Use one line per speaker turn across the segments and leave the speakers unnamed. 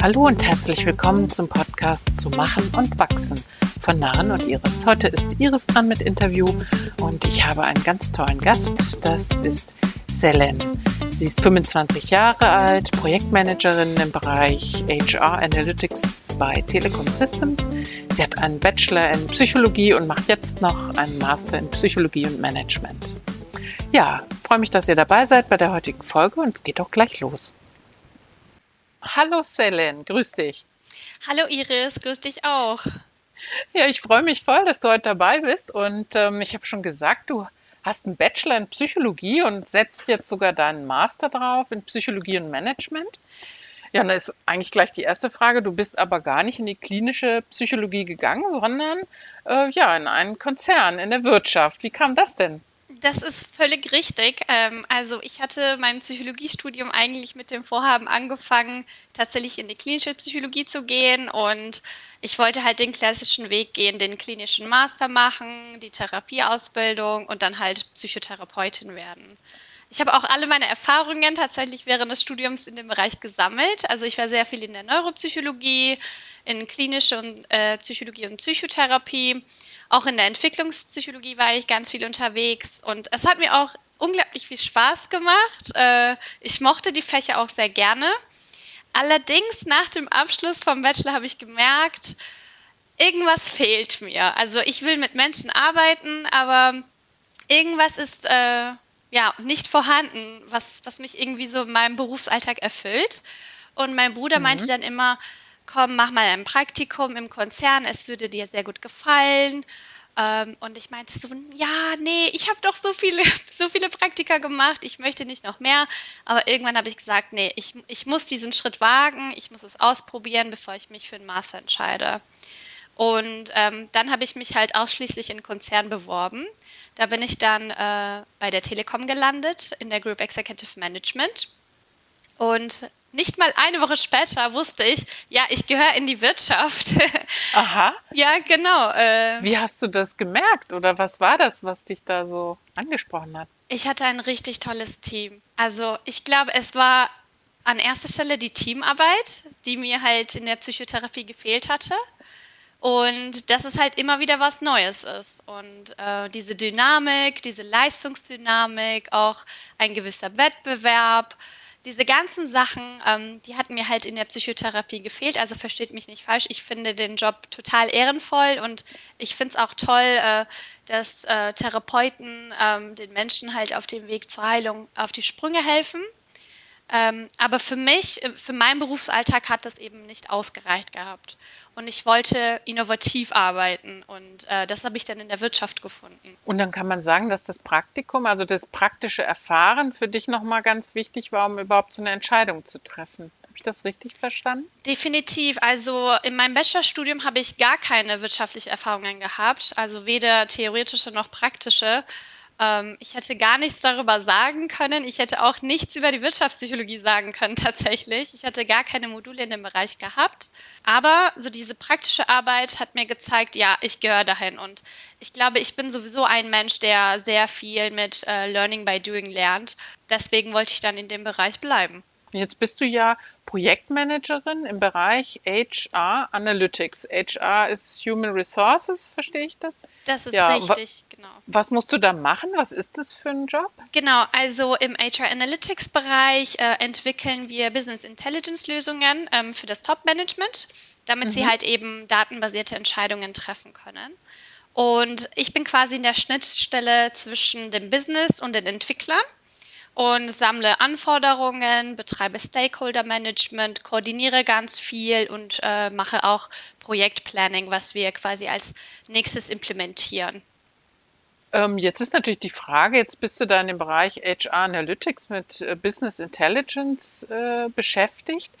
Hallo und herzlich willkommen zum Podcast zu Machen und Wachsen von Narren und Iris. Heute ist Iris dran mit Interview und ich habe einen ganz tollen Gast. Das ist Selen. Sie ist 25 Jahre alt, Projektmanagerin im Bereich HR Analytics bei Telekom Systems. Sie hat einen Bachelor in Psychologie und macht jetzt noch einen Master in Psychologie und Management. Ja, freue mich, dass ihr dabei seid bei der heutigen Folge und es geht auch gleich los. Hallo Selen, grüß dich.
Hallo Iris, grüß dich auch.
Ja, ich freue mich voll, dass du heute dabei bist und ähm, ich habe schon gesagt, du hast einen Bachelor in Psychologie und setzt jetzt sogar deinen Master drauf in Psychologie und Management. Ja, dann ist eigentlich gleich die erste Frage. Du bist aber gar nicht in die klinische Psychologie gegangen, sondern äh, ja in einen Konzern in der Wirtschaft. Wie kam das denn?
Das ist völlig richtig. Ähm, also ich hatte mein Psychologiestudium eigentlich mit dem Vorhaben angefangen, tatsächlich in die klinische Psychologie zu gehen und ich wollte halt den klassischen Weg gehen, den klinischen Master machen, die Therapieausbildung und dann halt Psychotherapeutin werden. Ich habe auch alle meine Erfahrungen tatsächlich während des Studiums in dem Bereich gesammelt. Also ich war sehr viel in der Neuropsychologie, in klinische und, äh, Psychologie und Psychotherapie auch in der Entwicklungspsychologie war ich ganz viel unterwegs und es hat mir auch unglaublich viel Spaß gemacht. Äh, ich mochte die Fächer auch sehr gerne. Allerdings nach dem Abschluss vom Bachelor habe ich gemerkt, irgendwas fehlt mir. Also ich will mit Menschen arbeiten, aber irgendwas ist äh, ja nicht vorhanden, was, was mich irgendwie so in meinem Berufsalltag erfüllt. Und mein Bruder mhm. meinte dann immer, komm, mach mal ein Praktikum im Konzern, es würde dir sehr gut gefallen. Ähm, und ich meinte so, ja, nee, ich habe doch so viele, so viele Praktika gemacht, ich möchte nicht noch mehr. Aber irgendwann habe ich gesagt, nee, ich, ich muss diesen Schritt wagen, ich muss es ausprobieren, bevor ich mich für einen Master entscheide. Und ähm, dann habe ich mich halt ausschließlich in Konzern beworben. Da bin ich dann äh, bei der Telekom gelandet, in der Group Executive Management. Und nicht mal eine Woche später wusste ich, ja, ich gehöre in die Wirtschaft.
Aha.
ja, genau.
Äh, Wie hast du das gemerkt oder was war das, was dich da so angesprochen hat?
Ich hatte ein richtig tolles Team. Also ich glaube, es war an erster Stelle die Teamarbeit, die mir halt in der Psychotherapie gefehlt hatte. Und dass es halt immer wieder was Neues ist. Und äh, diese Dynamik, diese Leistungsdynamik, auch ein gewisser Wettbewerb diese ganzen Sachen, ähm, die hatten mir halt in der Psychotherapie gefehlt. Also versteht mich nicht falsch. Ich finde den Job total ehrenvoll und ich finde es auch toll, äh, dass äh, Therapeuten ähm, den Menschen halt auf dem Weg zur Heilung auf die Sprünge helfen. Ähm, aber für mich, äh, für meinen Berufsalltag hat das eben nicht ausgereicht gehabt. Und ich wollte innovativ arbeiten und äh, das habe ich dann in der Wirtschaft gefunden.
Und dann kann man sagen, dass das Praktikum, also das praktische Erfahren für dich nochmal ganz wichtig war, um überhaupt so eine Entscheidung zu treffen. Habe ich das richtig verstanden?
Definitiv. Also in meinem Bachelorstudium habe ich gar keine wirtschaftlichen Erfahrungen gehabt, also weder theoretische noch praktische. Ähm, ich hätte gar nichts darüber sagen können. Ich hätte auch nichts über die Wirtschaftspsychologie sagen können tatsächlich. Ich hatte gar keine Module in dem Bereich gehabt. Aber so diese praktische Arbeit hat mir gezeigt, ja, ich gehöre dahin. Und ich glaube, ich bin sowieso ein Mensch, der sehr viel mit äh, Learning by Doing lernt. Deswegen wollte ich dann in dem Bereich bleiben.
Jetzt bist du ja Projektmanagerin im Bereich HR Analytics. HR ist Human Resources, verstehe ich das?
Das ist ja, richtig, genau.
Was musst du da machen? Was ist das für ein Job?
Genau, also im HR Analytics Bereich äh, entwickeln wir Business Intelligence Lösungen ähm, für das Top-Management, damit mhm. sie halt eben datenbasierte Entscheidungen treffen können. Und ich bin quasi in der Schnittstelle zwischen dem Business und den Entwicklern und sammle Anforderungen, betreibe Stakeholder Management, koordiniere ganz viel und äh, mache auch Projektplanning, was wir quasi als nächstes implementieren.
Ähm, jetzt ist natürlich die Frage, jetzt bist du da in dem Bereich HR Analytics mit äh, Business Intelligence äh, beschäftigt.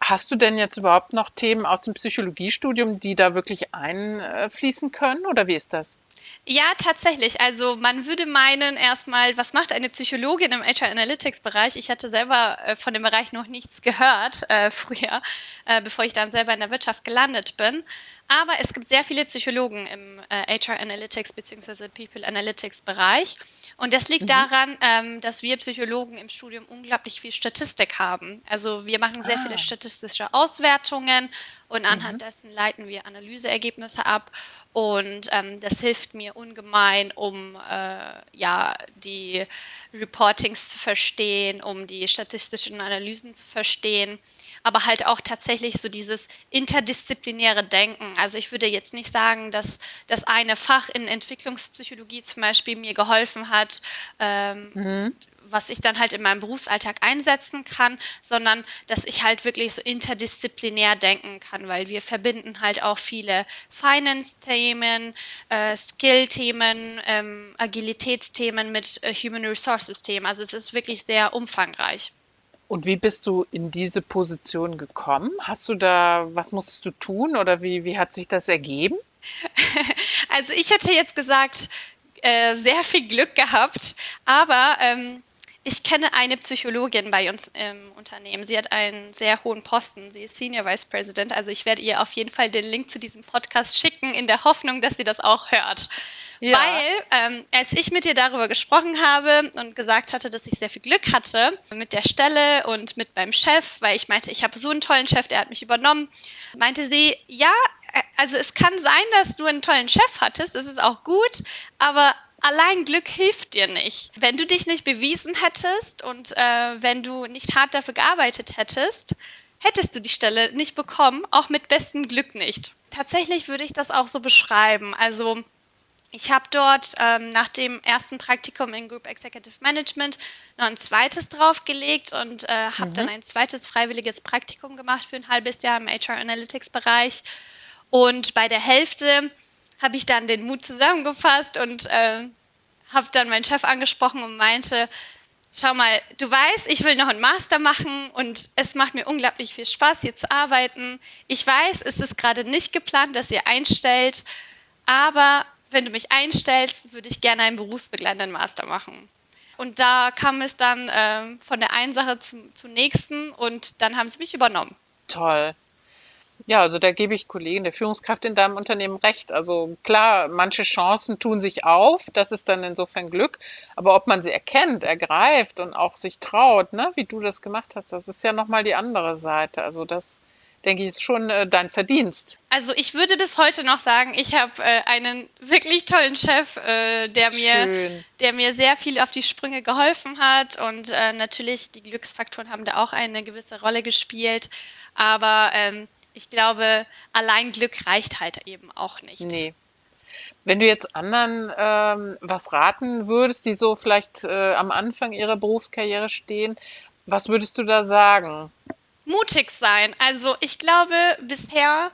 Hast du denn jetzt überhaupt noch Themen aus dem Psychologiestudium, die da wirklich einfließen können oder wie ist das?
Ja, tatsächlich. Also man würde meinen erstmal, was macht eine Psychologin im HR Analytics Bereich? Ich hatte selber äh, von dem Bereich noch nichts gehört äh, früher, äh, bevor ich dann selber in der Wirtschaft gelandet bin. Aber es gibt sehr viele Psychologen im HR äh, Analytics bzw. People Analytics Bereich. Und das liegt mhm. daran, ähm, dass wir Psychologen im Studium unglaublich viel Statistik haben. Also wir machen sehr ah. viele statistische Auswertungen und anhand mhm. dessen leiten wir Analyseergebnisse ab. Und ähm, das hilft mir ungemein, um äh, ja, die Reportings zu verstehen, um die statistischen Analysen zu verstehen, aber halt auch tatsächlich so dieses interdisziplinäre Denken. Also ich würde jetzt nicht sagen, dass das eine Fach in Entwicklungspsychologie zum Beispiel mir geholfen hat, ähm, mhm was ich dann halt in meinem Berufsalltag einsetzen kann, sondern dass ich halt wirklich so interdisziplinär denken kann, weil wir verbinden halt auch viele Finance-Themen, äh, Skill-Themen, ähm, Agilitätsthemen mit äh, Human Resources-Themen. Also es ist wirklich sehr umfangreich.
Und wie bist du in diese Position gekommen? Hast du da, was musstest du tun oder wie, wie hat sich das ergeben?
Also ich hätte jetzt gesagt, äh, sehr viel Glück gehabt, aber ähm, ich kenne eine Psychologin bei uns im Unternehmen. Sie hat einen sehr hohen Posten. Sie ist Senior Vice President. Also ich werde ihr auf jeden Fall den Link zu diesem Podcast schicken, in der Hoffnung, dass sie das auch hört. Ja. Weil, ähm, als ich mit ihr darüber gesprochen habe und gesagt hatte, dass ich sehr viel Glück hatte mit der Stelle und mit meinem Chef, weil ich meinte, ich habe so einen tollen Chef, der hat mich übernommen, meinte sie, ja, äh, also es kann sein, dass du einen tollen Chef hattest, das ist auch gut, aber allein Glück hilft dir nicht. Wenn du dich nicht bewiesen hättest und äh, wenn du nicht hart dafür gearbeitet hättest, hättest du die Stelle nicht bekommen, auch mit bestem Glück nicht. Tatsächlich würde ich das auch so beschreiben. Also ich habe dort ähm, nach dem ersten Praktikum in Group Executive Management noch ein zweites draufgelegt und äh, habe mhm. dann ein zweites freiwilliges Praktikum gemacht für ein halbes Jahr im HR Analytics Bereich. Und bei der Hälfte habe ich dann den Mut zusammengefasst und äh, habe dann meinen Chef angesprochen und meinte, schau mal, du weißt, ich will noch einen Master machen und es macht mir unglaublich viel Spaß, hier zu arbeiten. Ich weiß, es ist gerade nicht geplant, dass ihr einstellt, aber wenn du mich einstellst, würde ich gerne einen berufsbegleitenden Master machen. Und da kam es dann äh, von der einen Sache zum, zur nächsten und dann haben sie mich übernommen.
Toll. Ja, also da gebe ich Kollegen der Führungskraft in deinem Unternehmen recht. Also klar, manche Chancen tun sich auf, das ist dann insofern Glück. Aber ob man sie erkennt, ergreift und auch sich traut, ne, wie du das gemacht hast, das ist ja nochmal die andere Seite. Also das denke ich, ist schon äh, dein Verdienst.
Also ich würde bis heute noch sagen, ich habe äh, einen wirklich tollen Chef, äh, der mir, der mir sehr viel auf die Sprünge geholfen hat und äh, natürlich die Glücksfaktoren haben da auch eine gewisse Rolle gespielt. Aber ähm, ich glaube, allein Glück reicht halt eben auch nicht.
Nee. Wenn du jetzt anderen ähm, was raten würdest, die so vielleicht äh, am Anfang ihrer Berufskarriere stehen, was würdest du da sagen?
Mutig sein. Also ich glaube, bisher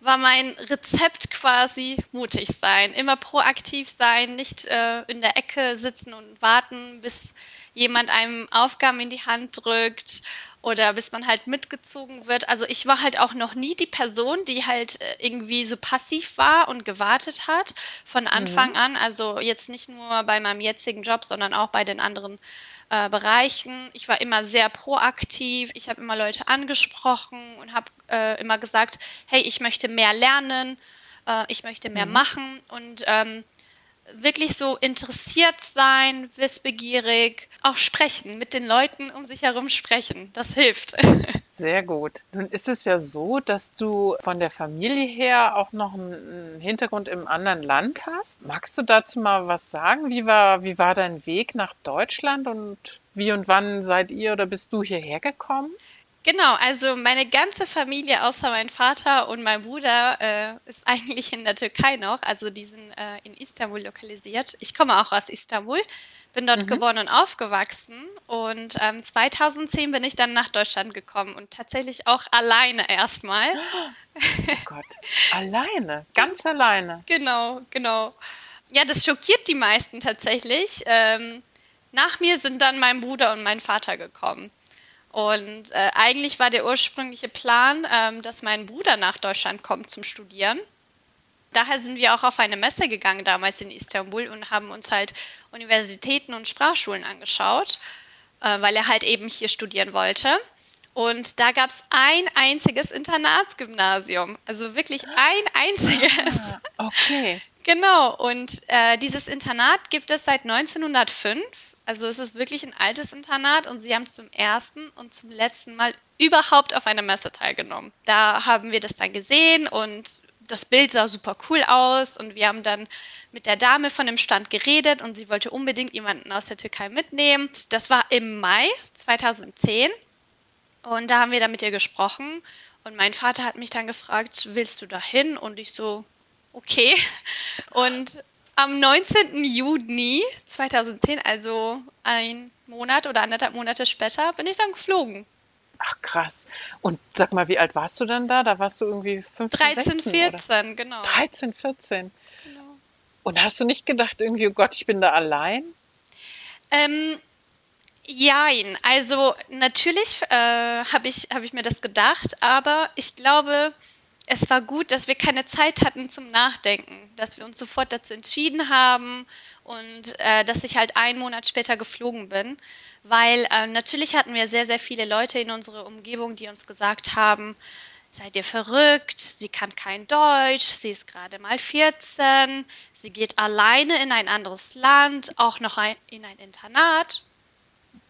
war mein Rezept quasi mutig sein. Immer proaktiv sein, nicht äh, in der Ecke sitzen und warten, bis jemand einem Aufgaben in die Hand drückt oder bis man halt mitgezogen wird. Also ich war halt auch noch nie die Person, die halt äh, irgendwie so passiv war und gewartet hat von Anfang mhm. an. Also jetzt nicht nur bei meinem jetzigen Job, sondern auch bei den anderen äh, Bereichen. Ich war immer sehr proaktiv. Ich habe immer Leute angesprochen und habe äh, immer gesagt, hey, ich möchte mehr lernen, äh, ich möchte mehr mhm. machen und ähm, wirklich so interessiert sein, wissbegierig, auch sprechen, mit den Leuten um sich herum sprechen. Das hilft.
Sehr gut. Nun ist es ja so, dass du von der Familie her auch noch einen Hintergrund im anderen Land hast. Magst du dazu mal was sagen? Wie war, wie war dein Weg nach Deutschland und wie und wann seid ihr oder bist du hierher gekommen?
Genau, also meine ganze Familie außer mein Vater und mein Bruder äh, ist eigentlich in der Türkei noch. Also die sind äh, in Istanbul lokalisiert. Ich komme auch aus Istanbul, bin dort mhm. geboren und aufgewachsen. Und ähm, 2010 bin ich dann nach Deutschland gekommen und tatsächlich auch alleine erstmal.
Oh Gott, alleine, ganz alleine.
Genau, genau. Ja, das schockiert die meisten tatsächlich. Ähm, nach mir sind dann mein Bruder und mein Vater gekommen. Und äh, eigentlich war der ursprüngliche Plan, ähm, dass mein Bruder nach Deutschland kommt zum Studieren. daher sind wir auch auf eine Messe gegangen damals in Istanbul und haben uns halt Universitäten und Sprachschulen angeschaut, äh, weil er halt eben hier studieren wollte. Und da gab es ein einziges Internatsgymnasium. Also wirklich ein einziges.
Ah, okay.
genau. Und äh, dieses Internat gibt es seit 1905. Also es ist wirklich ein altes Internat und sie haben zum ersten und zum letzten Mal überhaupt auf einer Messe teilgenommen. Da haben wir das dann gesehen und das Bild sah super cool aus und wir haben dann mit der Dame von dem Stand geredet und sie wollte unbedingt jemanden aus der Türkei mitnehmen. Das war im Mai 2010 und da haben wir dann mit ihr gesprochen und mein Vater hat mich dann gefragt, willst du da hin? Und ich so, okay. Und am 19. Juni 2010, also ein Monat oder anderthalb Monate später, bin ich dann geflogen.
Ach krass. Und sag mal, wie alt warst du denn da? Da warst du irgendwie 15,
13,
16,
14,
oder?
genau.
13, 14.
genau.
Und hast du nicht gedacht, irgendwie, oh Gott, ich bin da allein?
Ähm, Jein, also natürlich äh, habe ich, hab ich mir das gedacht, aber ich glaube, es war gut, dass wir keine Zeit hatten zum Nachdenken, dass wir uns sofort dazu entschieden haben und äh, dass ich halt einen Monat später geflogen bin, weil äh, natürlich hatten wir sehr, sehr viele Leute in unserer Umgebung, die uns gesagt haben, seid ihr verrückt, sie kann kein Deutsch, sie ist gerade mal 14, sie geht alleine in ein anderes Land, auch noch ein, in ein Internat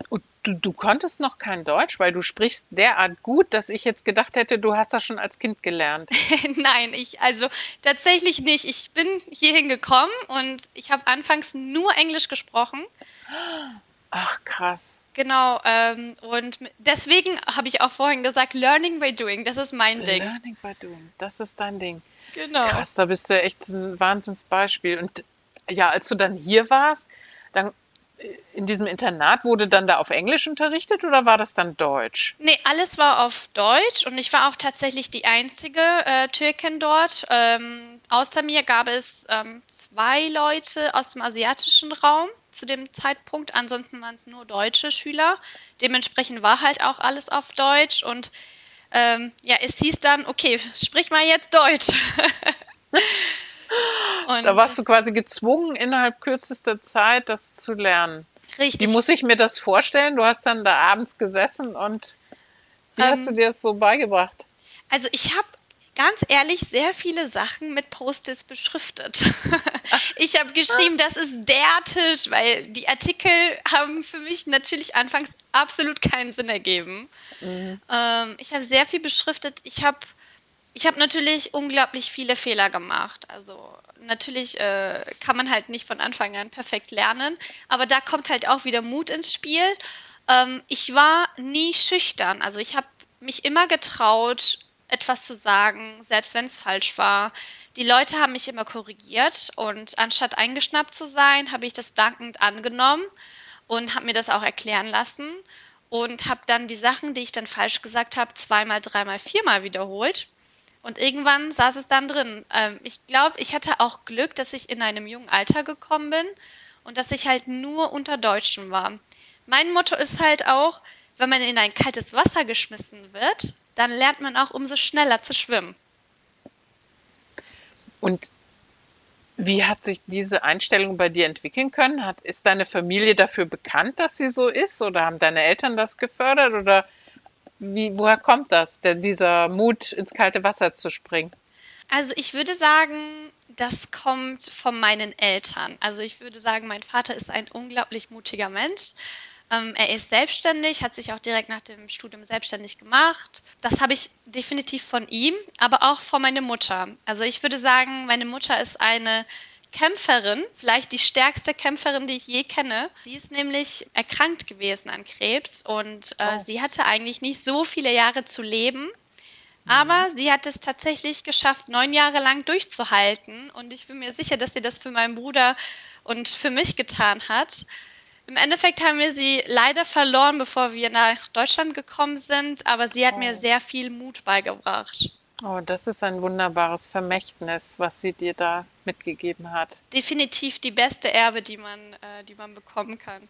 Und du, du konntest noch kein Deutsch, weil du sprichst derart gut, dass ich jetzt gedacht hätte, du hast das schon als Kind gelernt.
Nein, ich also tatsächlich nicht. Ich bin hierhin gekommen und ich habe anfangs nur Englisch gesprochen.
Ach krass.
Genau, ähm, und deswegen habe ich auch vorhin gesagt, Learning by Doing, das ist mein Ding.
Learning by doing, das ist dein Ding.
Genau.
Krass, da bist du echt ein Wahnsinnsbeispiel. Und ja, als du dann hier warst, dann in diesem Internat wurde dann da auf Englisch unterrichtet oder war das dann Deutsch?
Nee, alles war auf Deutsch und ich war auch tatsächlich die einzige äh, Türkin dort. Ähm, außer mir gab es ähm, zwei Leute aus dem asiatischen Raum zu dem Zeitpunkt. Ansonsten waren es nur deutsche Schüler. Dementsprechend war halt auch alles auf Deutsch und ähm, ja, es hieß dann, okay, sprich mal jetzt Deutsch. und
Da warst du quasi gezwungen, innerhalb kürzester Zeit das zu lernen. Wie
richtig.
muss ich mir das vorstellen? Du hast dann da abends gesessen und wie hast du
Ähm,
dir das so beigebracht?
Also ich habe ganz ehrlich sehr viele Sachen mit Post-its beschriftet. Ich habe geschrieben, das ist der Tisch, weil die Artikel haben für mich natürlich anfangs absolut keinen Sinn ergeben.
Mhm.
Ähm, ich habe sehr viel beschriftet. Ich habe ich habe natürlich unglaublich viele Fehler gemacht. Also natürlich äh, kann man halt nicht von Anfang an perfekt lernen, aber da kommt halt auch wieder Mut ins Spiel. Ähm, ich war nie schüchtern. Also ich habe mich immer getraut, etwas zu sagen, selbst wenn es falsch war. Die Leute haben mich immer korrigiert und anstatt eingeschnappt zu sein, habe ich das dankend angenommen und habe mir das auch erklären lassen und habe dann die Sachen, die ich dann falsch gesagt habe, zweimal, dreimal, viermal wiederholt. Und irgendwann saß es dann drin. Ähm, ich glaube, ich hatte auch Glück, dass ich in einem jungen Alter gekommen bin und dass ich halt nur unter Deutschen war. Mein Motto ist halt auch, wenn man in ein kaltes Wasser geschmissen wird, dann lernt man auch umso schneller zu schwimmen.
Und wie hat sich diese Einstellung bei dir entwickeln können? Hat, ist deine Familie dafür bekannt, dass sie so ist? Oder haben deine Eltern das gefördert? Oder wie, woher kommt das, der, dieser Mut, ins kalte Wasser zu springen?
Also ich würde sagen, das kommt von meinen Eltern. Also ich würde sagen, mein Vater ist ein unglaublich mutiger Mensch. Ähm, er ist selbstständig, hat sich auch direkt nach dem Studium selbstständig gemacht. Das habe ich definitiv von ihm, aber auch von meiner Mutter. Also ich würde sagen, meine Mutter ist eine Kämpferin, vielleicht die stärkste Kämpferin, die ich je kenne. Sie ist nämlich erkrankt gewesen an Krebs und äh,
Oh.
sie hatte eigentlich nicht so viele Jahre zu leben. Aber sie hat es tatsächlich geschafft, neun Jahre lang durchzuhalten. Und ich bin mir sicher, dass sie das für meinen Bruder und für mich getan hat. Im Endeffekt haben wir sie leider verloren, bevor wir nach Deutschland gekommen sind. Aber sie hat mir
Oh.
sehr viel Mut beigebracht.
Oh, das ist ein wunderbares Vermächtnis, was sie dir da mitgegeben hat.
Definitiv die beste Erbe, die man, äh, die man bekommen kann.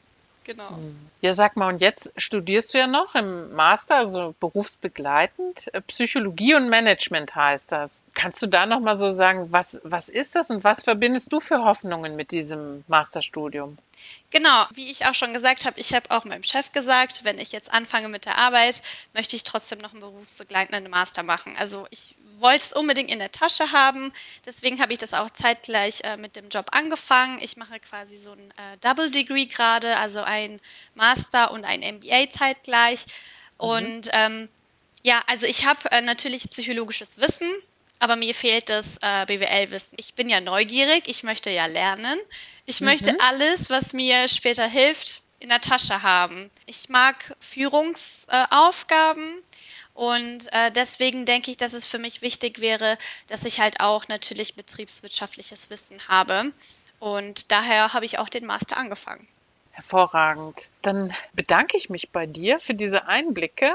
Genau.
Ja, sag mal, und jetzt studierst du ja noch im Master, also berufsbegleitend. Äh, Psychologie und Management heißt das. Kannst du da nochmal so sagen, was, was ist das und was verbindest du für Hoffnungen mit diesem Masterstudium?
Genau, wie ich auch schon gesagt habe, ich habe auch meinem Chef gesagt, wenn ich jetzt anfange mit der Arbeit, möchte ich trotzdem noch einen berufsbegleitenden Master machen. Also ich wollte es unbedingt in der Tasche haben, deswegen habe ich das auch zeitgleich äh, mit dem Job angefangen. Ich mache quasi so ein äh, Double Degree gerade, also ein Master und ein MBA zeitgleich. Mhm. Und ähm, ja, also ich habe äh, natürlich psychologisches Wissen, aber mir fehlt das äh, BWL-Wissen. Ich bin ja neugierig, ich möchte ja lernen. Ich mhm. möchte alles, was mir später hilft, in der Tasche haben. Ich mag Führungsaufgaben und äh, deswegen denke ich, dass es für mich wichtig wäre, dass ich halt auch natürlich betriebswirtschaftliches Wissen habe. Und daher habe ich auch den Master angefangen.
Hervorragend. Dann bedanke ich mich bei dir für diese Einblicke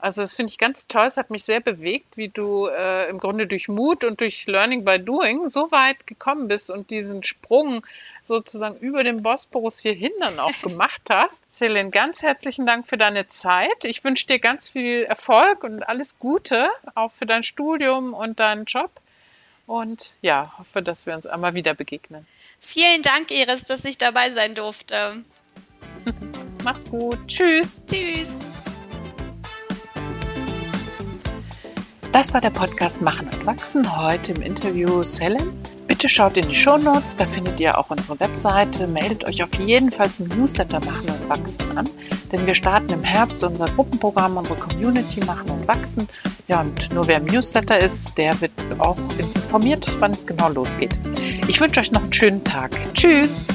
also das finde ich ganz toll. Es hat mich sehr bewegt, wie du äh, im Grunde durch Mut und durch Learning by Doing so weit gekommen bist und diesen Sprung sozusagen über den Bosporus hierhin dann auch gemacht hast. Celine, ganz herzlichen Dank für deine Zeit. Ich wünsche dir ganz viel Erfolg und alles Gute, auch für dein Studium und deinen Job. Und ja, hoffe, dass wir uns einmal wieder begegnen.
Vielen Dank, Iris, dass ich dabei sein durfte.
Mach's gut. Tschüss.
Tschüss.
Das war der Podcast Machen und Wachsen. Heute im Interview Selim. Bitte schaut in die Show Notes, da findet ihr auch unsere Webseite. Meldet euch auf jeden Fall zum Newsletter Machen und Wachsen an, denn wir starten im Herbst unser Gruppenprogramm, unsere Community Machen und Wachsen. Ja, und nur wer im Newsletter ist, der wird auch informiert, wann es genau losgeht. Ich wünsche euch noch einen schönen Tag. Tschüss!